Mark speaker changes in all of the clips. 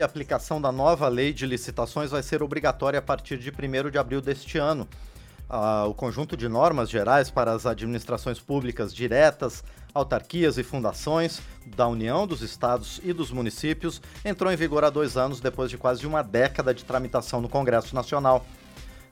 Speaker 1: A aplicação da nova lei de licitações vai ser obrigatória a partir de 1 de abril deste ano. Ah, o conjunto de normas gerais para as administrações públicas diretas, autarquias e fundações da União, dos estados e dos municípios entrou em vigor há dois anos, depois de quase uma década de tramitação no Congresso Nacional.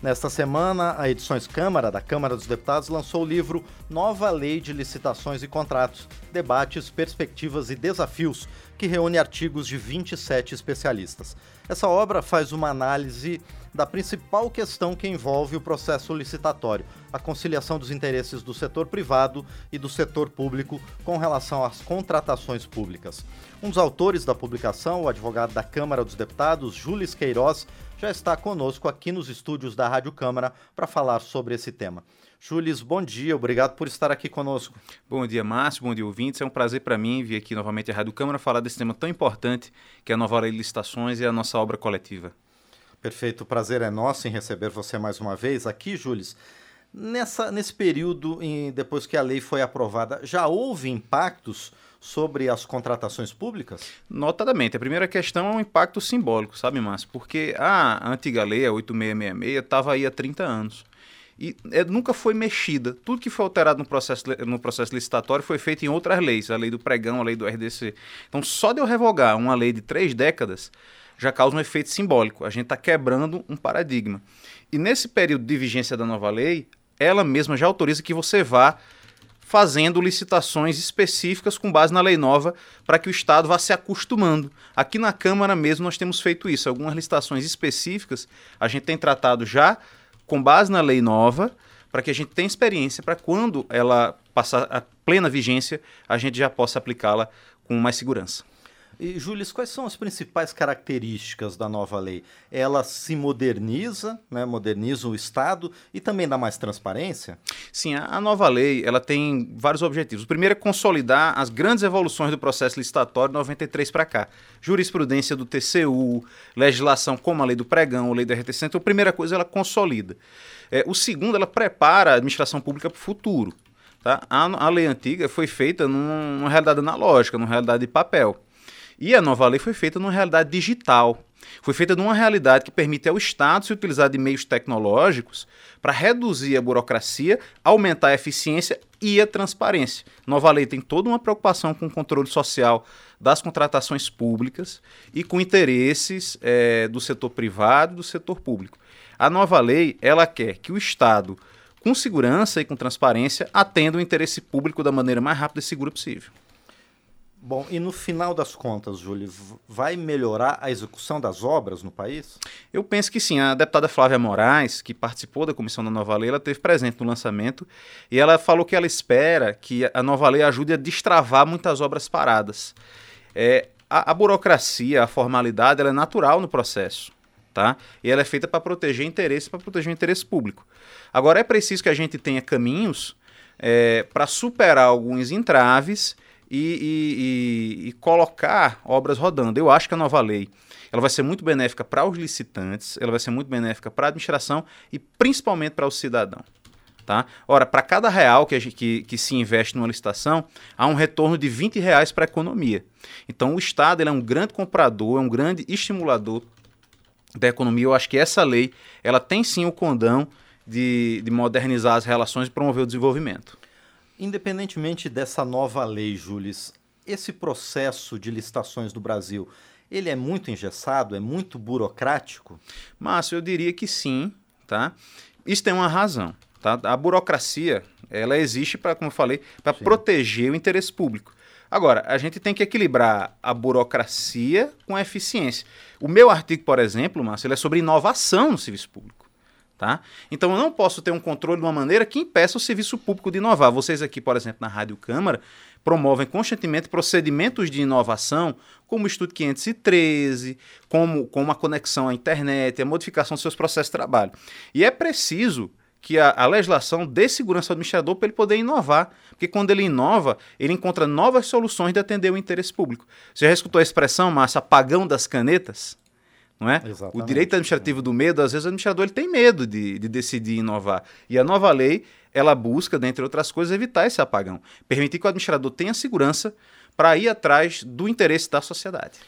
Speaker 1: Nesta semana, a Edições Câmara, da Câmara dos Deputados, lançou o livro Nova Lei de Licitações e Contratos: Debates, Perspectivas e Desafios, que reúne artigos de 27 especialistas. Essa obra faz uma análise da principal questão que envolve o processo licitatório, a conciliação dos interesses do setor privado e do setor público com relação às contratações públicas. Um dos autores da publicação, o advogado da Câmara dos Deputados, Júlio Queiroz, já está conosco aqui nos estúdios da Rádio Câmara para falar sobre esse tema. Jules, bom dia, obrigado por estar aqui conosco.
Speaker 2: Bom dia, Márcio, bom dia, ouvintes. É um prazer para mim vir aqui novamente à Rádio Câmara falar desse tema tão importante que é a nova lei de licitações e a nossa obra coletiva.
Speaker 1: Perfeito, o prazer é nosso em receber você mais uma vez aqui, Jules. Nessa, nesse período, em, depois que a lei foi aprovada, já houve impactos sobre as contratações públicas?
Speaker 2: Notadamente. A primeira questão é um impacto simbólico, sabe, Márcio? Porque a antiga lei, a 8666, estava aí há 30 anos. E é, nunca foi mexida. Tudo que foi alterado no processo, no processo licitatório foi feito em outras leis, a lei do pregão, a lei do RDC. Então, só de eu revogar uma lei de três décadas já causa um efeito simbólico. A gente está quebrando um paradigma. E nesse período de vigência da nova lei, ela mesma já autoriza que você vá fazendo licitações específicas com base na lei nova para que o Estado vá se acostumando. Aqui na Câmara mesmo nós temos feito isso. Algumas licitações específicas a gente tem tratado já com base na lei nova para que a gente tenha experiência para quando ela passar a plena vigência a gente já possa aplicá-la com mais segurança.
Speaker 1: E, Júlio, quais são as principais características da nova lei? Ela se moderniza, né, moderniza o Estado e também dá mais transparência?
Speaker 2: Sim, a, nova lei ela tem vários objetivos. O primeiro é consolidar as grandes evoluções do processo licitatório de 93 para cá. Jurisprudência do TCU, legislação como a lei do pregão, a lei do RTC. Então, a primeira coisa, ela consolida. É, o segundo, ela prepara a administração pública para o futuro. Tá? A, a lei antiga foi feita num, numa realidade analógica, numa realidade de papel. E a nova lei foi feita numa realidade digital. Foi feita numa realidade que permite ao Estado se utilizar de meios tecnológicos para reduzir a burocracia, aumentar a eficiência e a transparência. Nova lei tem toda uma preocupação com o controle social das contratações públicas e com interesses é, do setor privado e do setor público. A nova lei ela quer que o Estado, com segurança e com transparência, atenda o interesse público da maneira mais rápida e segura possível.
Speaker 1: Bom, e no final das contas, Júlio, vai melhorar a execução das obras no país?
Speaker 2: Eu penso que sim. A deputada Flávia Moraes, que participou da comissão da nova lei, ela esteve presente no lançamento e ela falou que ela espera que a nova lei ajude a destravar muitas obras paradas. É, a, a burocracia, a formalidade, ela é natural no processo. Tá? E ela é feita para proteger interesse, para proteger o interesse público. Agora é preciso que a gente tenha caminhos é, para superar alguns entraves e, e, e, colocar obras rodando. Eu acho que a nova lei ela vai ser muito benéfica para os licitantes, ela vai ser muito benéfica para a administração e principalmente para o cidadão. Tá? Ora, para cada real que, que, que, se investe numa licitação, há um retorno de 20 reais para a economia. Então, o Estado ele é um grande comprador, é um grande estimulador da economia. Eu acho que essa lei ela tem sim o condão de, de modernizar as relações e promover o desenvolvimento.
Speaker 1: Independentemente dessa nova lei, Jules, esse processo de licitações do Brasil, ele é muito engessado, é muito burocrático?
Speaker 2: Márcio, eu diria que sim, tá? Isso tem uma razão, tá? A burocracia, ela existe para, como eu falei, para proteger o interesse público. Agora, a gente tem que equilibrar a burocracia com a eficiência. O meu artigo, por exemplo, Márcio, ele é sobre inovação no serviço público. Tá? Então eu não posso ter um controle de uma maneira que impeça o serviço público de inovar. Vocês aqui, por exemplo, na Rádio Câmara, promovem constantemente procedimentos de inovação, como o Estudo 513, como, como a conexão à internet, a modificação dos seus processos de trabalho. E é preciso que a, a legislação dê segurança ao administrador para ele poder inovar. Porque quando ele inova, ele encontra novas soluções de atender o interesse público. Você já escutou a expressão, Márcia, apagão das canetas? Não é? Exatamente. O direito administrativo do medo, às vezes o administrador ele tem medo de, de decidir inovar. E a nova lei, ela busca, dentre outras coisas, evitar esse apagão. Permitir que o administrador tenha segurança para ir atrás do interesse da sociedade.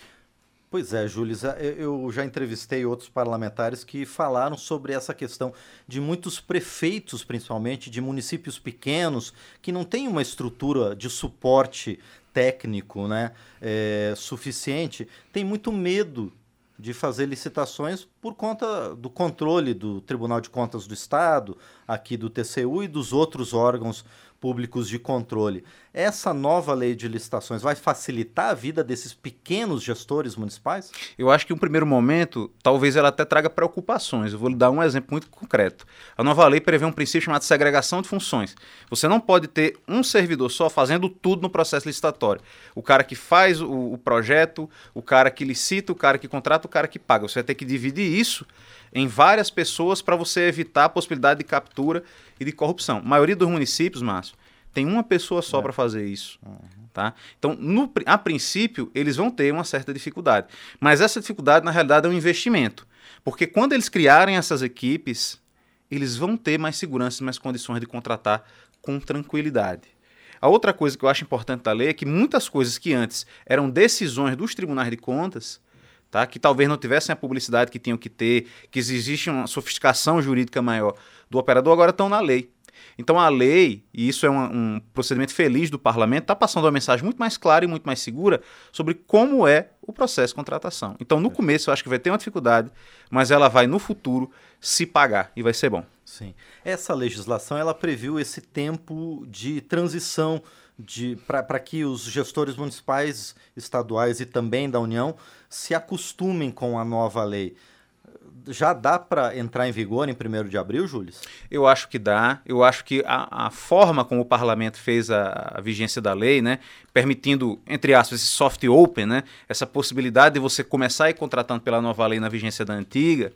Speaker 1: Pois é, Júlio, eu já entrevistei outros parlamentares que falaram sobre essa questão de muitos prefeitos, principalmente de municípios pequenos, que não têm uma estrutura de suporte técnico né, é, suficiente, tem muito medo de fazer licitações por conta do controle do Tribunal de Contas do Estado, aqui do TCU e dos outros órgãos públicos de controle. Essa nova lei de licitações vai facilitar a vida desses pequenos gestores municipais?
Speaker 2: Eu acho que, em um primeiro momento, talvez ela até traga preocupações. Eu vou lhe dar um exemplo muito concreto. A nova lei prevê um princípio chamado segregação de funções. Você não pode ter um servidor só fazendo tudo no processo licitatório. O cara que faz o, o projeto, o cara que licita, o cara que contrata, o cara que paga. Você vai ter que dividir isso em várias pessoas para você evitar a possibilidade de captura e de corrupção. A maioria dos municípios, Márcio, tem uma pessoa só é. para fazer isso. Uhum. Tá? Então, no, a princípio, eles vão ter uma certa dificuldade. Mas essa dificuldade, na realidade, é um investimento. Porque quando eles criarem essas equipes, eles vão ter mais segurança e mais condições de contratar com tranquilidade. A outra coisa que eu acho importante da lei é que muitas coisas que antes eram decisões dos tribunais de contas, tá? que talvez não tivessem a publicidade que tinham que ter, que existe uma sofisticação jurídica maior do operador, agora estão na lei. Então a lei, e isso é um, um procedimento feliz do parlamento, está passando uma mensagem muito mais clara e muito mais segura sobre como é o processo de contratação. Então no começo eu acho que vai ter uma dificuldade, mas ela vai no futuro se pagar e vai ser bom.
Speaker 1: Sim. Essa legislação ela previu esse tempo de transição para que os gestores municipais, estaduais e também da União se acostumem com a nova lei. Já dá para entrar em vigor em 1 de abril, Júlio?
Speaker 2: Eu acho que dá. Eu acho que a, a forma como o parlamento fez a, a, vigência da lei, né, permitindo, entre aspas, esse soft open, né, essa possibilidade de você começar a ir contratando pela nova lei na vigência da antiga,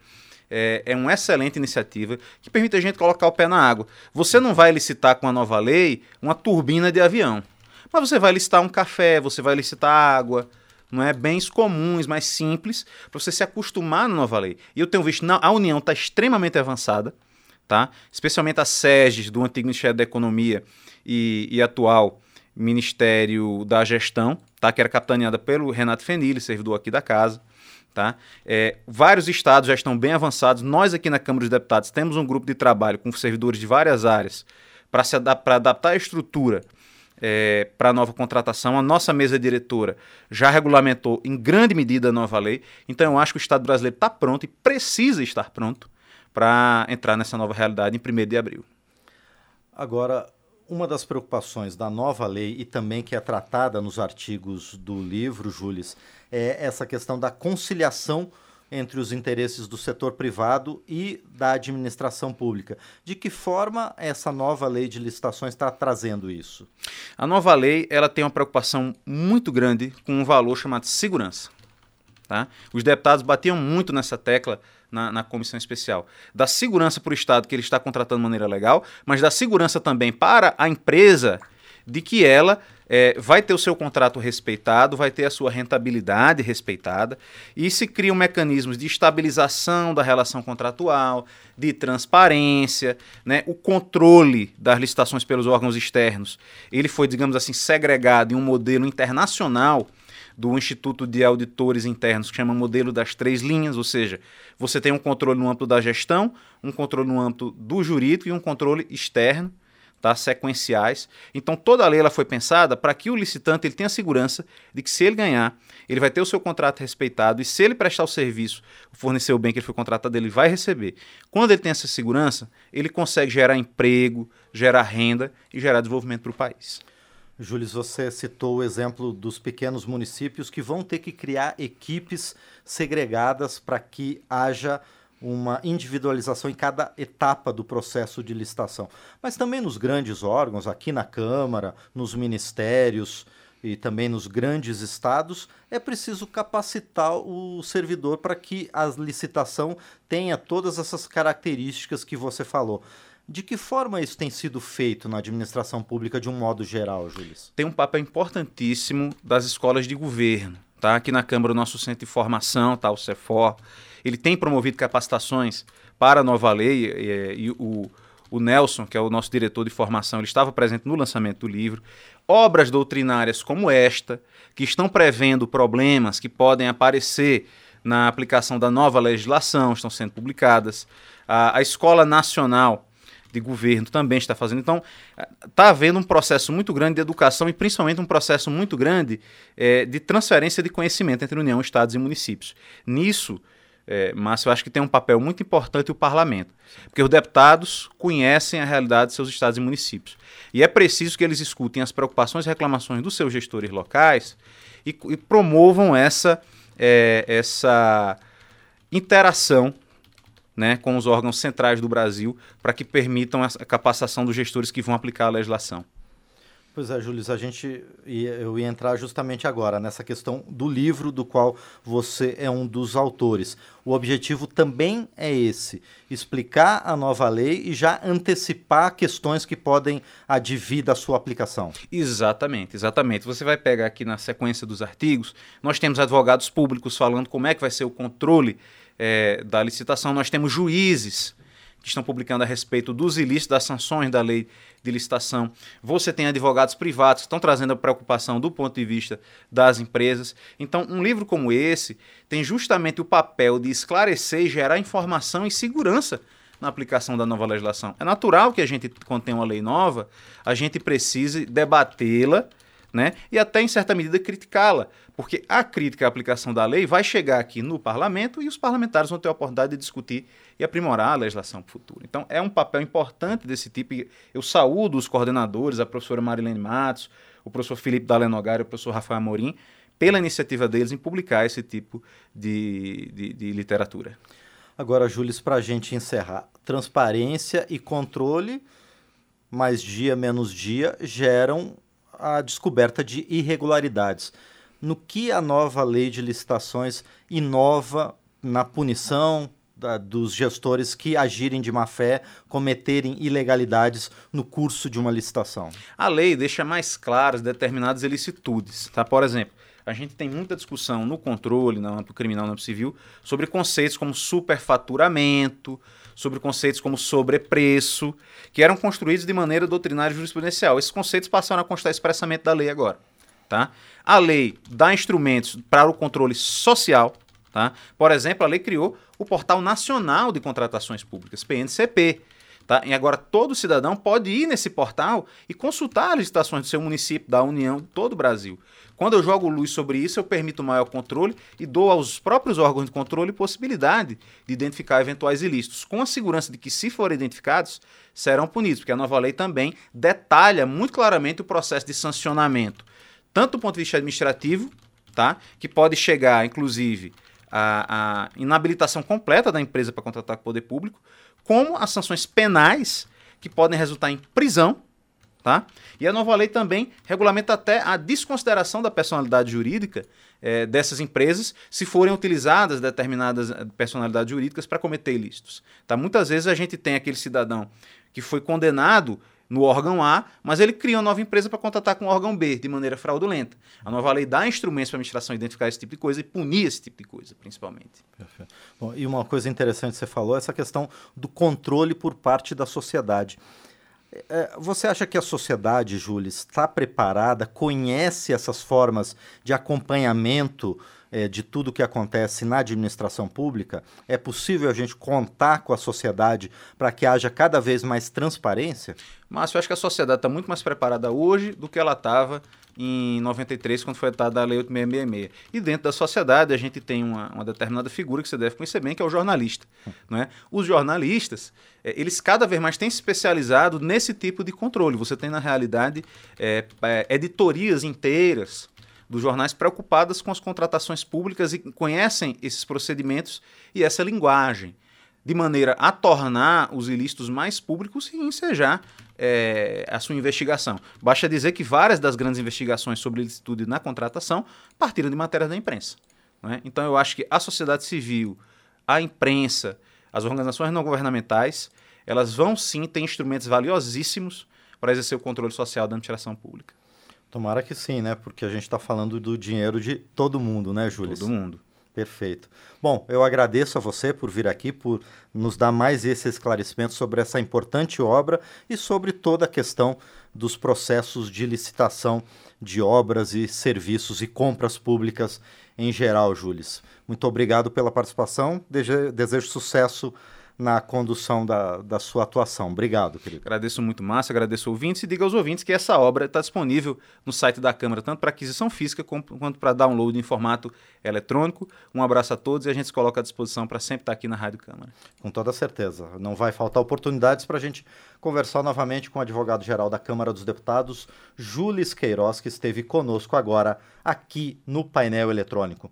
Speaker 2: é, é uma excelente iniciativa que permite a gente colocar o pé na água. Você não vai licitar com a nova lei uma turbina de avião, mas você vai licitar um café, você vai licitar água, não é bens comuns, mais simples, para você se acostumar na nova lei. E eu tenho visto, a União está extremamente avançada, tá? especialmente a SEGES, do antigo Ministério da Economia e, e atual Ministério da Gestão, tá? que era capitaneada pelo Renato Fenili, servidor aqui da casa. Tá? É, vários estados já estão bem avançados. Nós aqui na Câmara dos Deputados temos um grupo de trabalho com servidores de várias áreas para adap adaptar a estrutura é, para a nova contratação. A nossa mesa diretora já regulamentou em grande medida a nova lei. Então eu acho que o Estado brasileiro está pronto e precisa estar pronto para entrar nessa nova realidade em 1 de abril.
Speaker 1: Agora, uma das preocupações da nova lei e também que é tratada nos artigos do livro, Júlio, é essa questão da conciliação entre os interesses do setor privado e da administração pública. De que forma essa nova lei de licitações está trazendo isso?
Speaker 2: A nova lei ela tem uma preocupação muito grande com um valor chamado segurança. Tá? Os deputados batiam muito nessa tecla na, na comissão especial. Da segurança para o Estado que ele está contratando de maneira legal, mas da segurança também para a empresa de que ela é, vai ter o seu contrato respeitado, vai ter a sua rentabilidade respeitada e se criam mecanismos de estabilização da relação contratual, de transparência, né? o controle das licitações pelos órgãos externos. Ele foi, digamos assim, segregado em um modelo internacional do Instituto de Auditores Internos, que chama modelo das três linhas, ou seja, você tem um controle no âmbito da gestão, um controle no âmbito do jurídico e um controle externo tá? sequenciais. Então toda a lei ela foi pensada para que o licitante ele tenha segurança de que se ele ganhar, ele vai ter o seu contrato respeitado e se ele prestar o serviço, fornecer o bem que ele foi contratado, ele vai receber. Quando ele tem essa segurança, ele consegue gerar emprego, gerar renda e gerar desenvolvimento para o país.
Speaker 1: Júlio, você citou o exemplo dos pequenos municípios que vão ter que criar equipes segregadas para que haja uma individualização em cada etapa do processo de licitação. Mas também nos grandes órgãos, aqui na Câmara, nos ministérios e também nos grandes estados, é preciso capacitar o servidor para que a licitação tenha todas essas características que você falou. De que forma isso tem sido feito na administração pública de um modo geral, Júlio?
Speaker 2: Tem um papel importantíssimo das escolas de governo. Tá? Aqui na Câmara, o nosso centro de formação, tá? o CEFOR, ele tem promovido capacitações para a nova lei e, e o, o Nelson, que é o nosso diretor de formação, ele estava presente no lançamento do livro. obras doutrinárias como esta, que estão prevendo problemas que podem aparecer na aplicação da nova legislação, estão sendo publicadas. A, a Escola Nacional de Governo também está fazendo. Então, está havendo um processo muito grande de educação e principalmente um processo muito grande é, de transferência de conhecimento entre União, Estados e municípios. Nisso, é, Márcio, eu acho que tem um papel muito importante o parlamento, porque os deputados conhecem a realidade de seus estados e municípios. E é preciso que eles escutem as preocupações e reclamações dos seus gestores locais e, e promovam essa, é, essa interação né, com os órgãos centrais do Brasil para que permitam a capacitação dos gestores que vão aplicar a legislação.
Speaker 1: Pois é, Júlio, a gente ia, eu ia entrar justamente agora nessa questão do livro do qual você é um dos autores. O objetivo também é esse: explicar a nova lei e já antecipar questões que podem advir da sua aplicação.
Speaker 2: Exatamente, exatamente. Você vai pegar aqui na sequência dos artigos, nós temos advogados públicos falando como é que vai ser o controle é, da licitação, nós temos juízes que estão publicando a respeito dos ilícitos, das sanções da lei de licitação. Você tem advogados privados que estão trazendo a preocupação do ponto de vista das empresas. Então, um livro como esse tem justamente o papel de esclarecer e gerar informação e segurança na aplicação da nova legislação. É natural que a gente, quando tem uma lei nova, a gente precise debatê-la né? e até, em certa medida, criticá-la. Porque a crítica à aplicação da lei vai chegar aqui no parlamento e os parlamentares vão ter a oportunidade de discutir e aprimorar a legislação futura. Então, é um papel importante desse tipo. Eu saúdo os coordenadores, a professora Marilene Matos, o professor Felipe Dalenogar e o professor Rafael Amorim, pela iniciativa deles em publicar esse tipo de, de, de literatura.
Speaker 1: Agora, Júlio, para a gente encerrar, transparência e controle, mais dia menos dia, geram a descoberta de irregularidades no que a nova lei de licitações inova na punição da, dos gestores que agirem de má fé, cometerem ilegalidades no curso de uma licitação.
Speaker 2: A lei deixa mais claras determinadas ilicitudes. Tá? Por exemplo, a gente tem muita discussão no controle, no âmbito criminal, no âmbito civil, sobre conceitos como superfaturamento, sobre conceitos como sobrepreço, que eram construídos de maneira doutrinária e jurisprudencial. Esses conceitos passaram a constar expressamente da lei agora. Tá? A lei dá instrumentos para o controle social. Tá? Por exemplo, a lei criou o Portal Nacional de Contratações Públicas, PNCP. Tá? E agora todo cidadão pode ir nesse portal e consultar as licitações do seu município, da União, todo o Brasil. Quando eu jogo luz sobre isso, eu permito maior controle e dou aos próprios órgãos de controle possibilidade de identificar eventuais ilícitos, com a segurança de que, se forem identificados, serão punidos, porque a nova lei também detalha muito claramente o processo de sancionamento tanto do ponto de vista administrativo, tá? que pode chegar, inclusive, à, à inabilitação completa da empresa para contratar com o poder público, como as sanções penais, que podem resultar em prisão. Tá? E a nova lei também regulamenta até a desconsideração da personalidade jurídica é, dessas empresas se forem utilizadas determinadas eh, personalidades jurídicas para cometer ilícitos. Tá? Muitas vezes a gente tem aquele cidadão que foi condenado no órgão A, mas ele cria uma nova empresa para contratar com o órgão B de maneira fraudulenta. A nova lei dá instrumentos para a administração identificar esse tipo de coisa e punir esse tipo de coisa, principalmente.
Speaker 1: Perfeito. Bom, e uma coisa interessante que você falou, essa questão do controle por parte da sociedade. É, você acha que a sociedade, Júlio, está preparada, conhece essas formas de acompanhamento é, de tudo que acontece na administração pública, é possível a gente contar com a sociedade para que haja cada vez mais transparência?
Speaker 2: Márcio, eu acho que a sociedade está muito mais preparada hoje do que ela estava em 93, quando foi atada a Lei 8666. E dentro da sociedade, a gente tem uma, uma, determinada figura que você deve conhecer bem, que é o jornalista. Não é? Os jornalistas, é, eles cada vez mais têm se especializado nesse tipo de controle. Você tem, na realidade, é, é, editorias inteiras dos jornais preocupadas com as contratações públicas e conhecem esses procedimentos e essa linguagem, de maneira a tornar os ilícitos mais públicos e ensejar é, a sua investigação. Basta dizer que várias das grandes investigações sobre ilicitude na contratação partiram de matérias da imprensa. É? Então eu acho que a sociedade civil, a imprensa, as organizações não governamentais, elas vão sim ter instrumentos valiosíssimos para exercer o controle social da administração pública.
Speaker 1: Tomara que sim, né? Porque a gente está falando do dinheiro de todo mundo, né, Júlio?
Speaker 2: Todo mundo.
Speaker 1: Perfeito. Bom, eu agradeço a você por vir aqui, por nos dar mais esse esclarecimento sobre essa importante obra e sobre toda a questão dos processos de licitação de obras e serviços e compras públicas em geral, Júlio. Muito obrigado pela participação. Desejo sucesso na condução da, da sua atuação. Obrigado, querido.
Speaker 2: Agradeço muito, Márcio, agradeço ouvintes e diga aos ouvintes que essa obra está disponível no site da Câmara, tanto para aquisição física quanto para download em formato eletrônico. Um abraço a todos e a gente se coloca à disposição para sempre estar aqui na Rádio Câmara.
Speaker 1: Com toda certeza. Não vai faltar oportunidades para a gente conversar novamente com o advogado-geral da Câmara dos Deputados, Júlio Queiroz, que esteve conosco agora aqui no painel eletrônico.